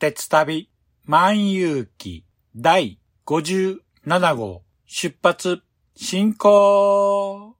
鉄旅万有記第57号出発進行。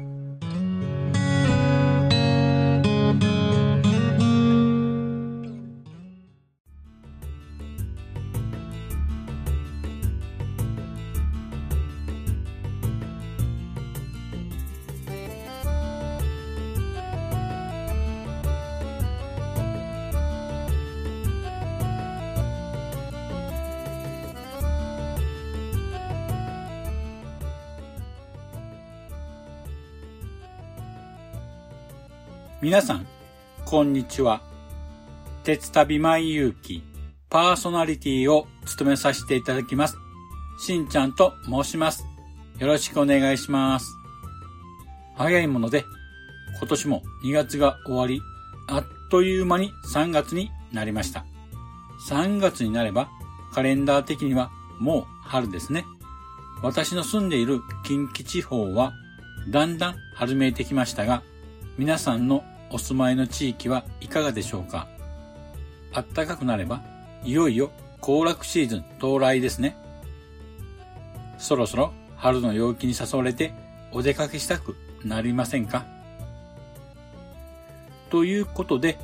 皆さん、こんにちは。鉄旅万有記パーソナリティを務めさせていただきます。しんちゃんと申します。よろしくお願いします。早いもので、今年も2月が終わり、あっという間に3月になりました。3月になれば、カレンダー的にはもう春ですね。私の住んでいる近畿地方は、だんだん春めいてきましたが、皆さんのお住まいの地域はいかがでしょうか？暖かくなれば、いよいよ行楽シーズン到来ですね。そろそろ春の陽気に誘われてお出かけしたくなりませんか？ということで、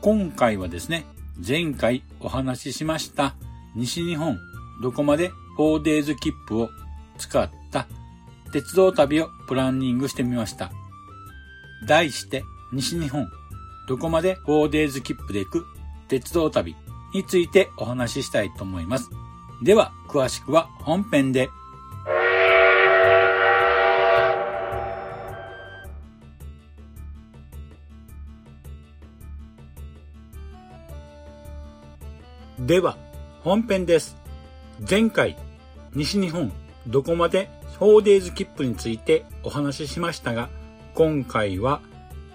今回はですね、前回お話ししました西日本どこまで 4days 切符を使った鉄道旅をプランニングしてみました。題して西日本どこまで 4days 切符で行く鉄道旅についてお話ししたいと思います。では、詳しくは本編で。では、本編です。前回、西日本どこまで 4days 切符についてお話ししましたが、今回は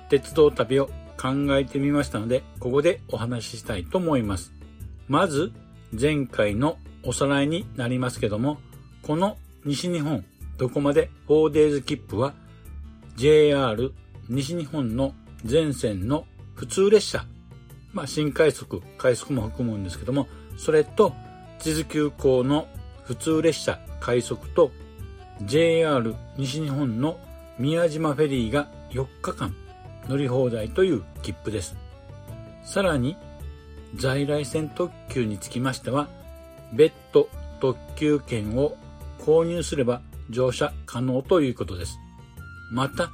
鉄道旅を考えてみましたので、ここでお話ししたいと思います。まず、前回のおさらいになりますけども、この西日本どこまで 4days 切符は JR 西日本の全線の普通列車、まあ新快速、快速も含むんですけども、それと地図急行の普通列車、快速と JR 西日本の宮島フェリーが4日間乗り放題という切符です。さらに、在来線特急につきましては、別途特急券を購入すれば乗車可能ということです。また、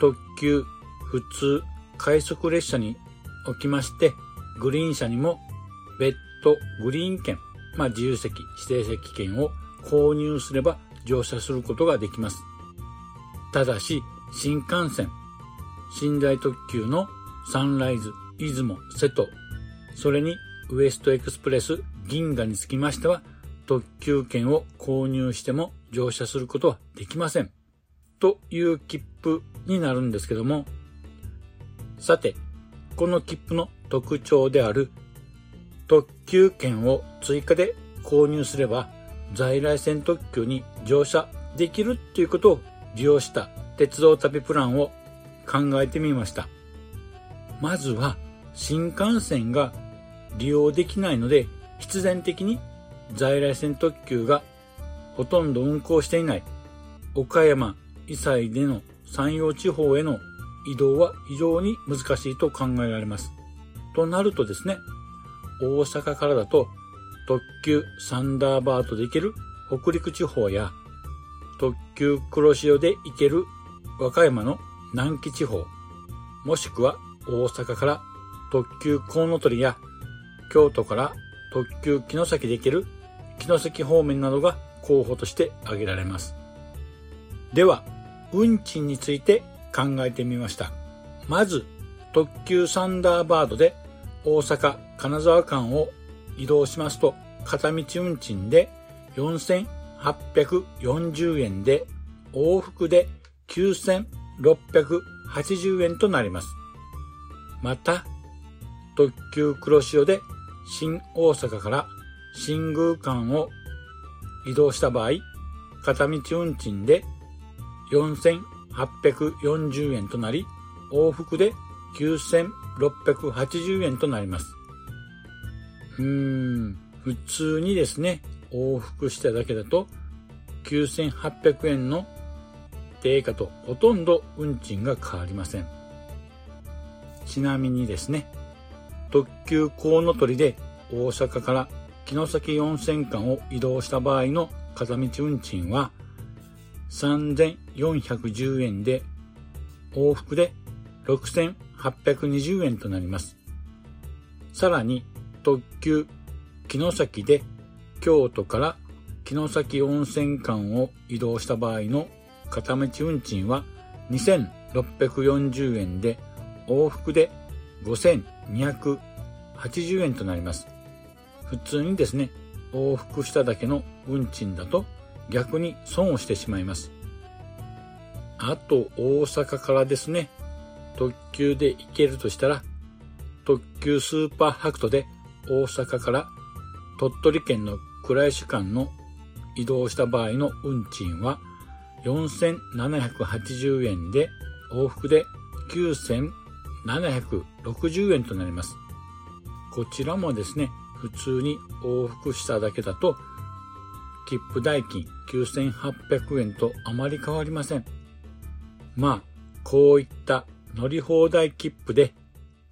特急、普通、快速列車におきまして、グリーン車にも別途グリーン券、まあ自由席、指定席券を購入すれば乗車することができます。ただし、新幹線、寝台特急のサンライズ、出雲、瀬戸、それにウエストエクスプレス銀河につきましては、特急券を購入しても乗車することはできません。という切符になるんですけども、さて、この切符の特徴である特急券を追加で購入すれば在来線特急に乗車できるっていうことを利用した鉄道旅プランを考えてみました。まずは新幹線が利用できないので必然的に在来線特急がほとんど運行していない岡山、伊西での山陽地方への移動は非常に難しいと考えられます。となるとですね、大阪からだと特急サンダーバードで行ける北陸地方や特急黒潮で行ける和歌山の南紀地方、もしくは大阪から特急コウノトリや京都から特急城崎で行ける城崎方面などが候補として挙げられます。では、運賃について考えてみました。まず、特急サンダーバードで大阪、金沢間を移動しますと、片道運賃で4840円で、往復で9 680円となります。また、特急黒潮で新大阪から新宮間を移動した場合、片道運賃で4840円となり、往復で9680円となります。うーん、普通にですね、往復しただけだと9800円の定価とほとんど運賃が変わりません。ちなみにですね、特急コウノトリで大阪から城崎温泉間を移動した場合の片道運賃は3410円で往復で6820円となります。さらに特急城崎で京都から城崎温泉間を移動した場合の片道運賃は2640円で往復で5280円となります。普通にですね、往復しただけの運賃だと逆に損をしてしまいます。あと大阪からですね、特急で行けるとしたら、特急スーパーハクトで大阪から鳥取県の倉石間の移動した場合の運賃は4780円で往復で9760円となります。こちらもですね、普通に往復しただけだと切符代金9800円とあまり変わりません。まあ、こういった乗り放題切符で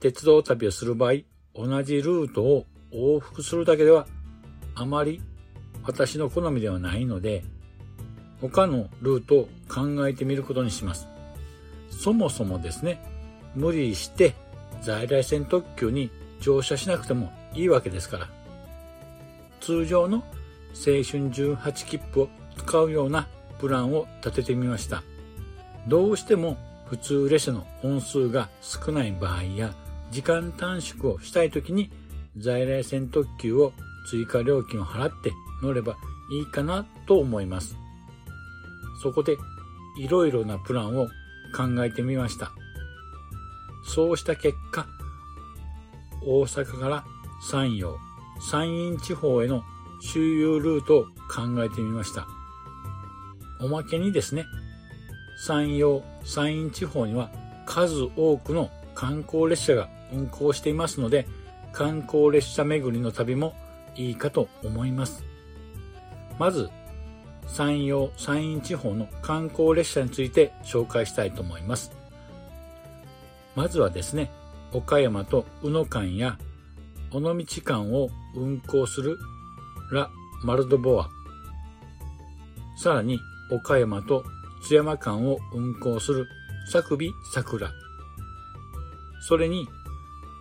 鉄道旅をする場合、同じルートを往復するだけではあまり私の好みではないので、他のルートを考えてみることにします。そもそもですね、無理して在来線特急に乗車しなくてもいいわけですから、通常の青春18切符を使うようなプランを立ててみました。どうしても普通列車の本数が少ない場合や時間短縮をしたい時に在来線特急を追加料金を払って乗ればいいかなと思います。そこでいろいろなプランを考えてみました。そうした結果、大阪から山陽、山陰地方への周遊ルートを考えてみました。おまけにですね、山陽、山陰地方には数多くの観光列車が運行していますので、観光列車巡りの旅もいいかと思います。まず、山陽、山陰地方の観光列車について紹介したいと思います。まずはですね、岡山と宇野間や尾道間を運行するラ・マルドボア。さらに岡山と津山間を運行する佐久美桜。それに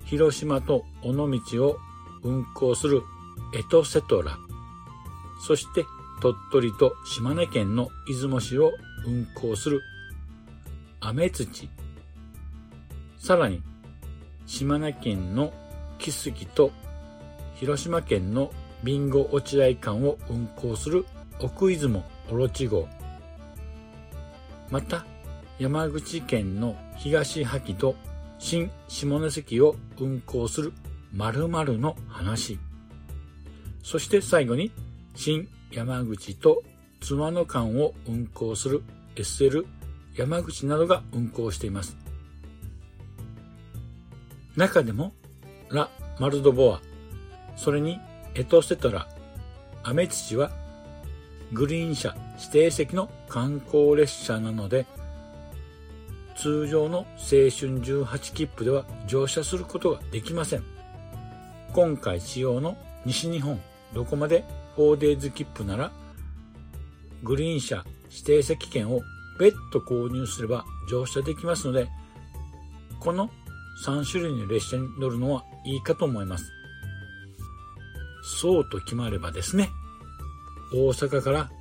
広島と尾道を運行するエトセトラ。そして鳥取と島根県の出雲市を運行するアメツチ。さらに島根県の木杉と広島県の備後落合間を運行する奥出雲オロチ号また山口県の東萩と新下関を運行する〇〇の話そして最後に新山口と妻野間を運行する SL 山口などが運行しています中でもラ・マルドボアそれにエトセトラ、アメツチはグリーン車指定席の観光列車なので通常の青春18切符では乗車することができません。今回使用の西日本どこまで 4days 切符ならグリーン車指定席券を別途購入すれば乗車できますのでこの3種類の列車に乗るのはいいかと思います。そうと決まればですね、大阪から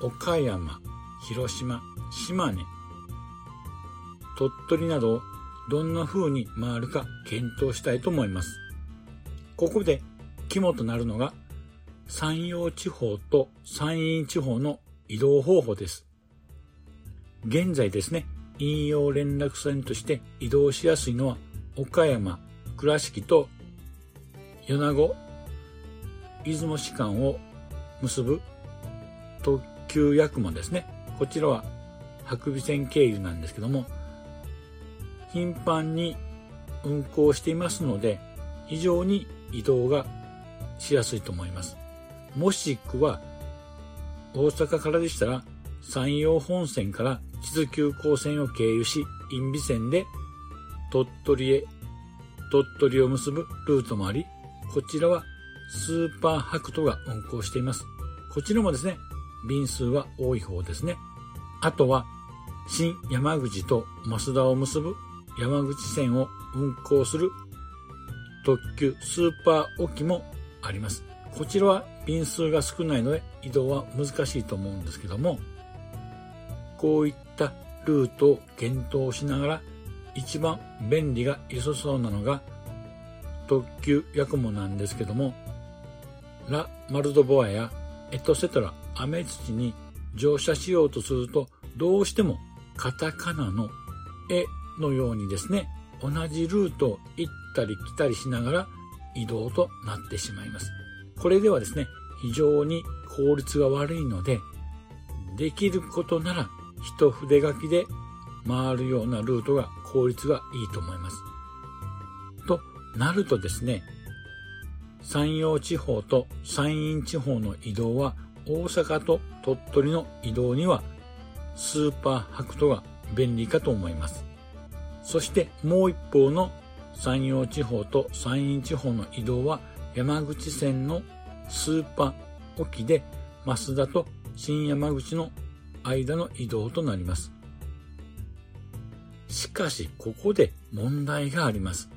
岡山、広島、島根、鳥取などをどんな風に回るか検討したいと思います。ここで肝となるのが山陽地方と山陰地方の移動方法です。現在ですね、引用連絡船として移動しやすいのは岡山、倉敷と米子、出雲市間を結ぶ特急やくもですね。こちらは白尾線経由なんですけども、頻繁に運行していますので、非常に移動がしやすいと思います。もしくは、大阪からでしたら、山陽本線から地図急行線を経由し、因美線で鳥取へ、鳥取を結ぶルートもあり、こちらはスーパーハクトが運行しています。こちらもですね、便数は多い方ですね。あとは、新山口と増田を結ぶ山口線を運行する特急スーパー沖もあります。こちらは便数が少ないので移動は難しいと思うんですけども、こういったルートを検討しながら一番便利が良さそうなのが特急ヤクモなんですけども、ラ・マルドボアやエトセトラ、アメツチに乗車しようとすると、どうしてもカタカナの絵のようにですね、同じルートを行ったり来たりしながら移動となってしまいます。これではですね、非常に効率が悪いので、できることなら一筆書きで回るようなルートが効率がいいと思います。となるとですね、山陽地方と山陰地方の移動は大阪と鳥取の移動にはスーパーハクトが便利かと思います。そしてもう一方の山陽地方と山陰地方の移動は山口線のスーパー沖で増田と新山口の間の移動となります。しかしここで問題があります。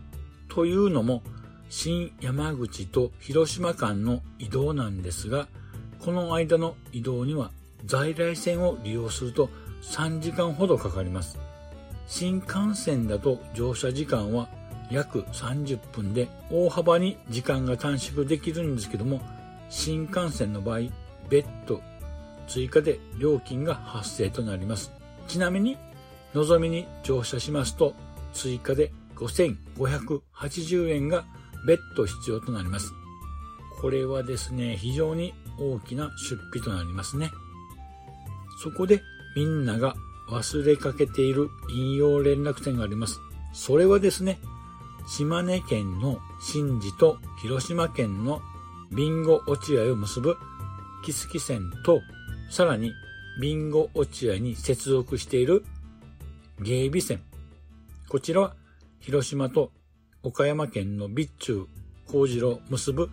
というのも新山口と広島間の移動なんですが、この間の移動には在来線を利用すると3時間ほどかかります。新幹線だと乗車時間は約30分で大幅に時間が短縮できるんですけども、新幹線の場合、別途追加で料金が発生となります。ちなみに、のぞみに乗車しますと、追加で5580円が別途必要となります。これはですね、非常に大きな出費となりますね。そこでみんなが忘れかけている引用連絡線があります。それはですね、島根県の新寺と広島県の備後落合を結ぶ木月線と、さらに備後落合に接続している芸備線。こちらは広島と岡山県の備中、工事路結ぶ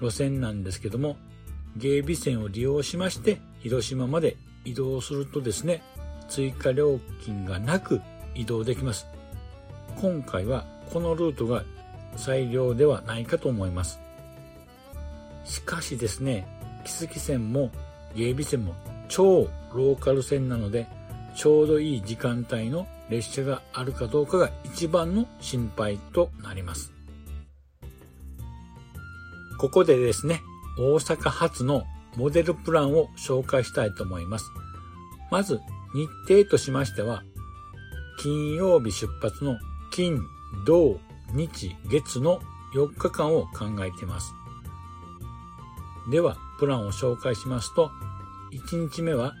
路線なんですけども、芸備線を利用しまして広島まで移動するとですね、追加料金がなく移動できます。今回はこのルートが最良ではないかと思います。しかしですね、木月線も芸備線も超ローカル線なので、ちょうどいい時間帯の列車があるかどうかが一番の心配となります。ここでですね、大阪発のモデルプランを紹介したいと思います。まず、日程としましては、金曜日出発の金、土、日、月の4日間を考えています。では、プランを紹介しますと、1日目は、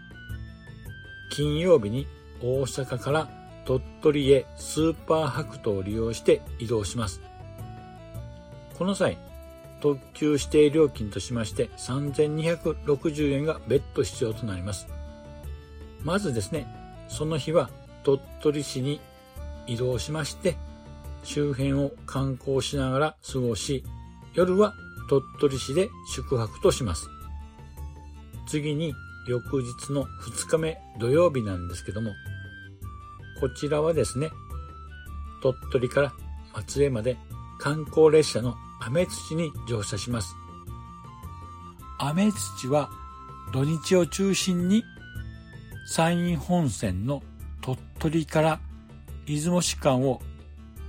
金曜日に大阪から鳥取へスーパー白トを利用して移動します。この際、特急指定料金としまして3260円が別途必要となります。まずですね、その日は鳥取市に移動しまして、周辺を観光しながら過ごし、夜は鳥取市で宿泊とします。次に翌日の2日目土曜日なんですけども、こちらはですね、鳥取から松江まで観光列車のアメ土に乗車します。アメ土は土日を中心に山陰本線の鳥取から出雲市間を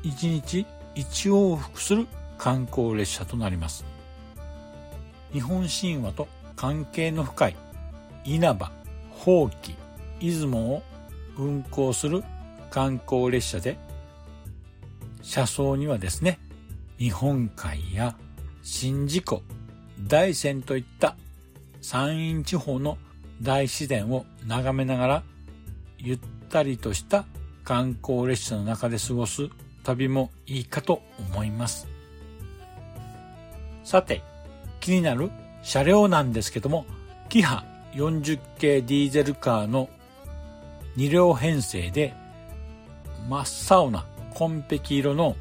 1日1往復する観光列車となります。日本神話と関係の深い稲葉、宝器、出雲を運行する観光列車で、車窓にはですね、日本海や宍道湖、大山といった山陰地方の大自然を眺めながらゆったりとした観光列車の中で過ごす旅もいいかと思います。さて、気になる車両なんですけども、キハ40系ディーゼルカーの2両編成で真っ青な紺碧色の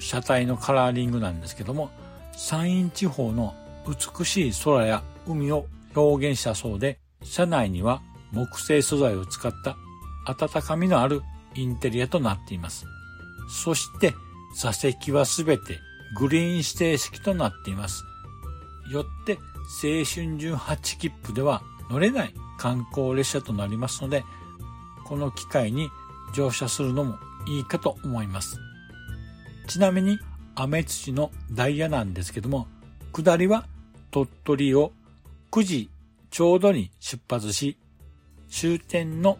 車体のカラーリングなんですけども、山陰地方の美しい空や海を表現したそうで、車内には木製素材を使った温かみのあるインテリアとなっています。そして座席はすべてグリーン指定式となっています。よって青春18切符では乗れない観光列車となりますので、この機会に乗車するのもいいかと思います。ちなみに、アメ土のダイヤなんですけども、下りは鳥取を9時ちょうどに出発し、終点の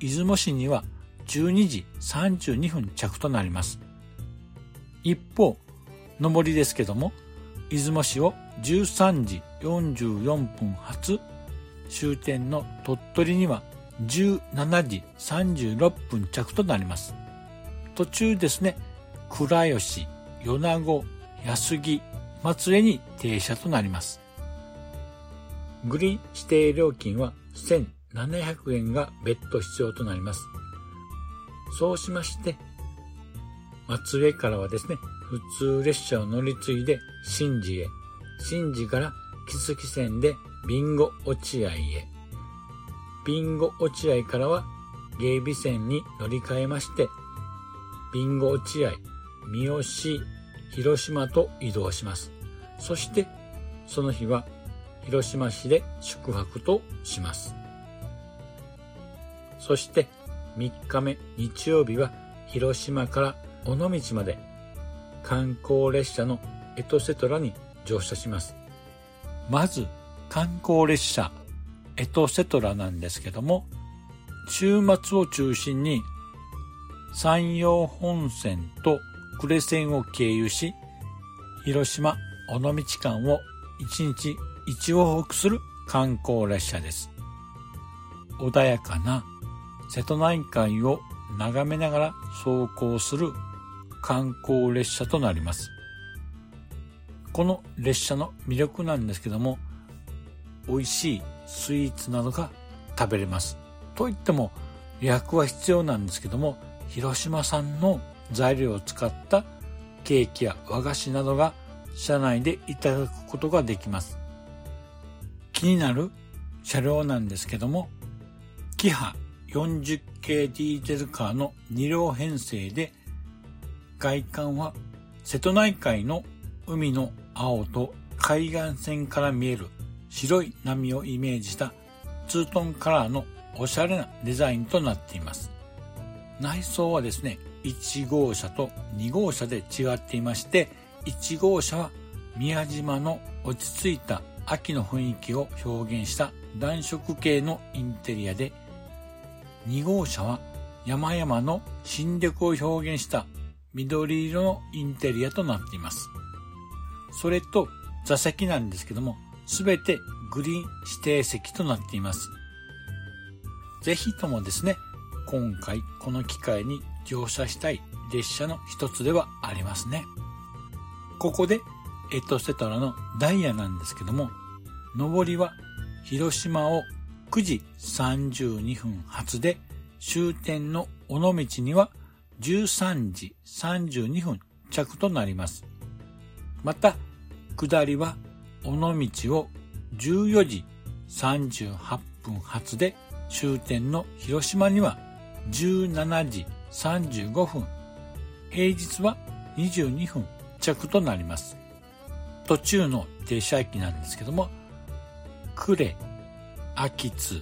出雲市には12時32分着となります。一方、上りですけども、出雲市を13時44分発、終点の鳥取には17時36分着となります。途中ですね、倉吉、米子、安木、松江に停車となります。グリーン指定料金は1700円が別途必要となります。そうしまして、松江からはですね、普通列車を乗り継いで新寺へ、新寺から木月線でビンゴ落合へ、ビンゴ落合からは芸備線に乗り換えまして、ビンゴ落合、三好、広島と移動します。そして、その日は広島市で宿泊とします。そして、3日目日曜日は広島から尾道まで観光列車のエトセトラに乗車します。まず、観光列車エトセトラなんですけども、週末を中心に山陽本線と呉線を経由し、広島尾道間を1日1往復する観光列車です。穏やかな瀬戸内海を眺めながら走行する観光列車となります。この列車の魅力なんですけども、美味しいスイーツなどが食べれます。といっても予約は必要なんですけども、広島産の材料を使ったケーキや和菓子などが車内でいただくことができます。気になる車両なんですけども、キハ40系ディーゼルカーの2両編成で、外観は瀬戸内海の海の青と海岸線から見える白い波をイメージしたツートンカラーのおしゃれなデザインとなっています。内装はですね、1号車と2号車で違っていまして、1号車は宮島の落ち着いた秋の雰囲気を表現した暖色系のインテリアで、2号車は山々の新緑を表現した緑色のインテリアとなっています。それと座席なんですけども、すべてグリーン指定席となっています。ぜひともですね、今回この機会に乗車したい列車の一つではありますね。ここでエトセトラのダイヤなんですけども、上りは広島を9時32分発で終点の尾道には13時32分着となります。また、下りは尾道を14時38分発で終点の広島には17時35分、平日は22分着となります。途中の停車駅なんですけども、呉、秋津、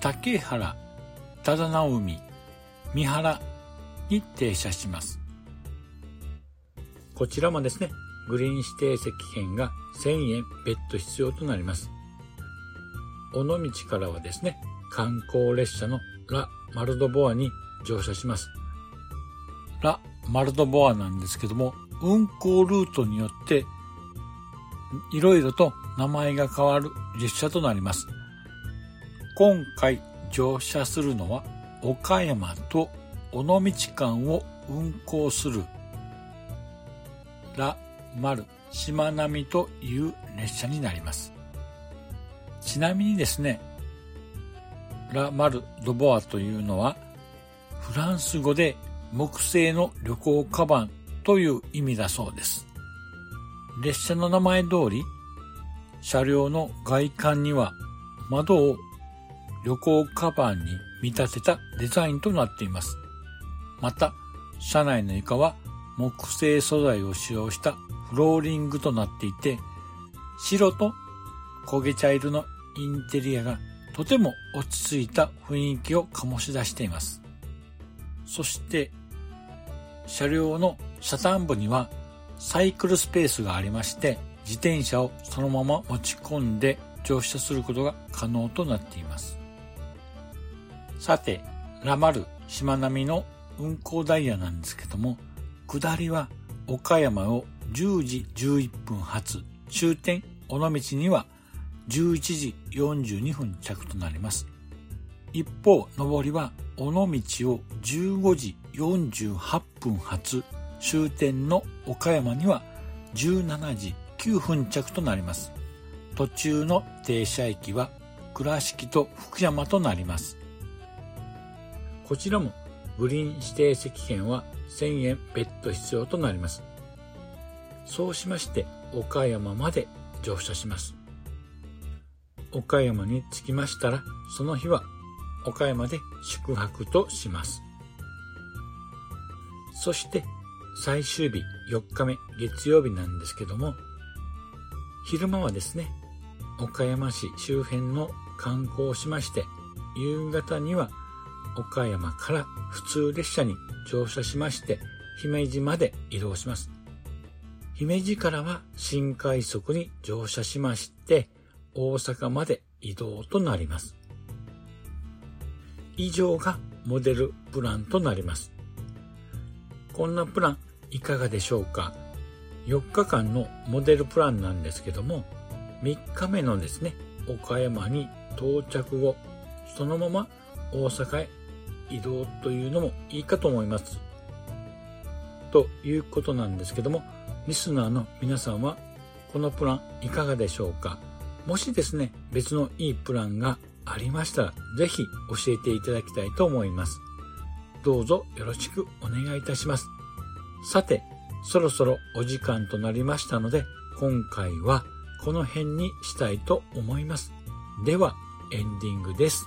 竹原、忠直海、三原に停車します。こちらもですね、グリーン指定席券が1000円別途必要となります。尾道からはですね、観光列車のラ・マルドボアに乗車します。ラ・マルドボアなんですけども、運行ルートによっていろいろと名前が変わる列車となります。今回乗車するのは岡山と尾道間を運行するラ・マル・しまなみという列車になります。ちなみにですね、ラ・マル・ド・ボアというのはフランス語で木製の旅行カバンという意味だそうです。列車の名前通り、車両の外観には窓を旅行カバンに見立てたデザインとなっています。また、車内の床は木製素材を使用したフローリングとなっていて、白と焦げ茶色のインテリアがとても落ち着いた雰囲気を醸し出しています。そして、車両の車端部にはサイクルスペースがありまして、自転車をそのまま持ち込んで乗車することが可能となっています。さて、ラマル、しまなみの運行ダイヤなんですけども、下りは岡山を10時11分発、終点尾道には11時42分着となります。一方、上りは尾道を15時48分発、終点の岡山には17時9分着となります。途中の停車駅は倉敷と福山となります。こちらもグリーン指定席券は1000円別途必要となります。そうしまして岡山まで乗車します。岡山に着きましたらその日は岡山で宿泊とします。そして最終日4日目月曜日なんですけども、昼間はですね、岡山市周辺の観光をしまして、夕方には岡山から普通列車に乗車しまして、姫路まで移動します。姫路からは新快速に乗車しまして、大阪まで移動となります。以上がモデルプランとなります。こんなプランいかがでしょうか ?4 日間のモデルプランなんですけども、3日目のですね、岡山に到着後、そのまま大阪へ移動というのもいいかと思います。ということなんですけども、リスナーの皆さんはこのプランいかがでしょうか？もしですね、別のいいプランがありましたら、ぜひ教えていただきたいと思います。どうぞよろしくお願いいたします。さて、そろそろお時間となりましたので、今回はこの辺にしたいと思います。では、エンディングです。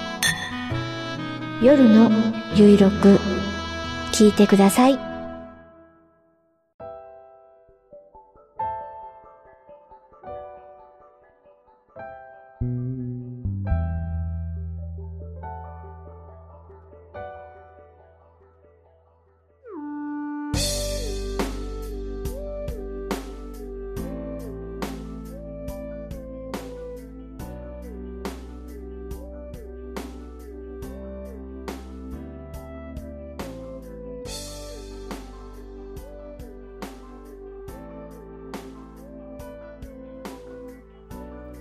夜のゆいろく聞いてください。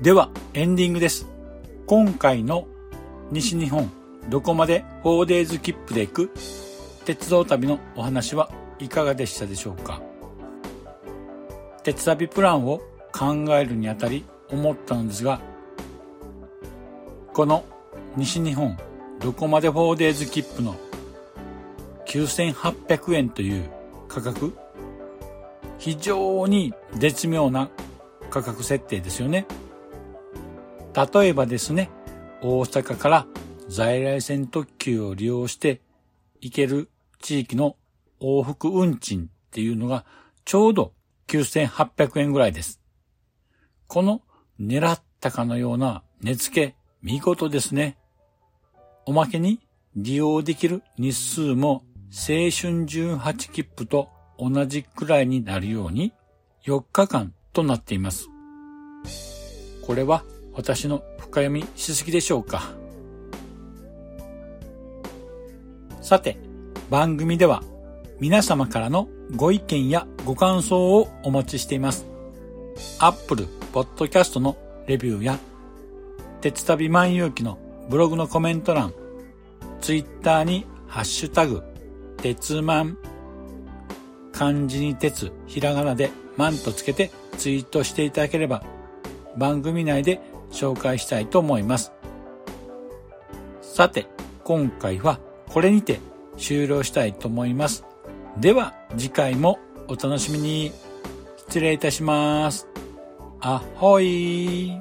では、エンディングです。今回の西日本どこまで 4days 切符で行く？鉄道旅のお話はいかがでしたでしょうか？鉄旅プランを考えるにあたり思ったのですが、この西日本どこまで 4days 切符の9800円という価格、非常に絶妙な価格設定ですよね。例えばですね、大阪から在来線特急を利用して行ける地域の往復運賃っていうのがちょうど9800円ぐらいです。この狙ったかのような値付け見事ですね。おまけに利用できる日数も青春18切符と同じくらいになるように4日間となっています。これは私の深読みしすぎでしょうか。さて、番組では皆様からのご意見やご感想をお待ちしています。Apple Podcast のレビューや、鉄旅万有記のブログのコメント欄、Twitter にハッシュタグ、鉄万、漢字に鉄、ひらがなで万とつけてツイートしていただければ、番組内で紹介したいと思います。さて、今回はこれにて終了したいと思います。では次回もお楽しみに。失礼いたします。あほい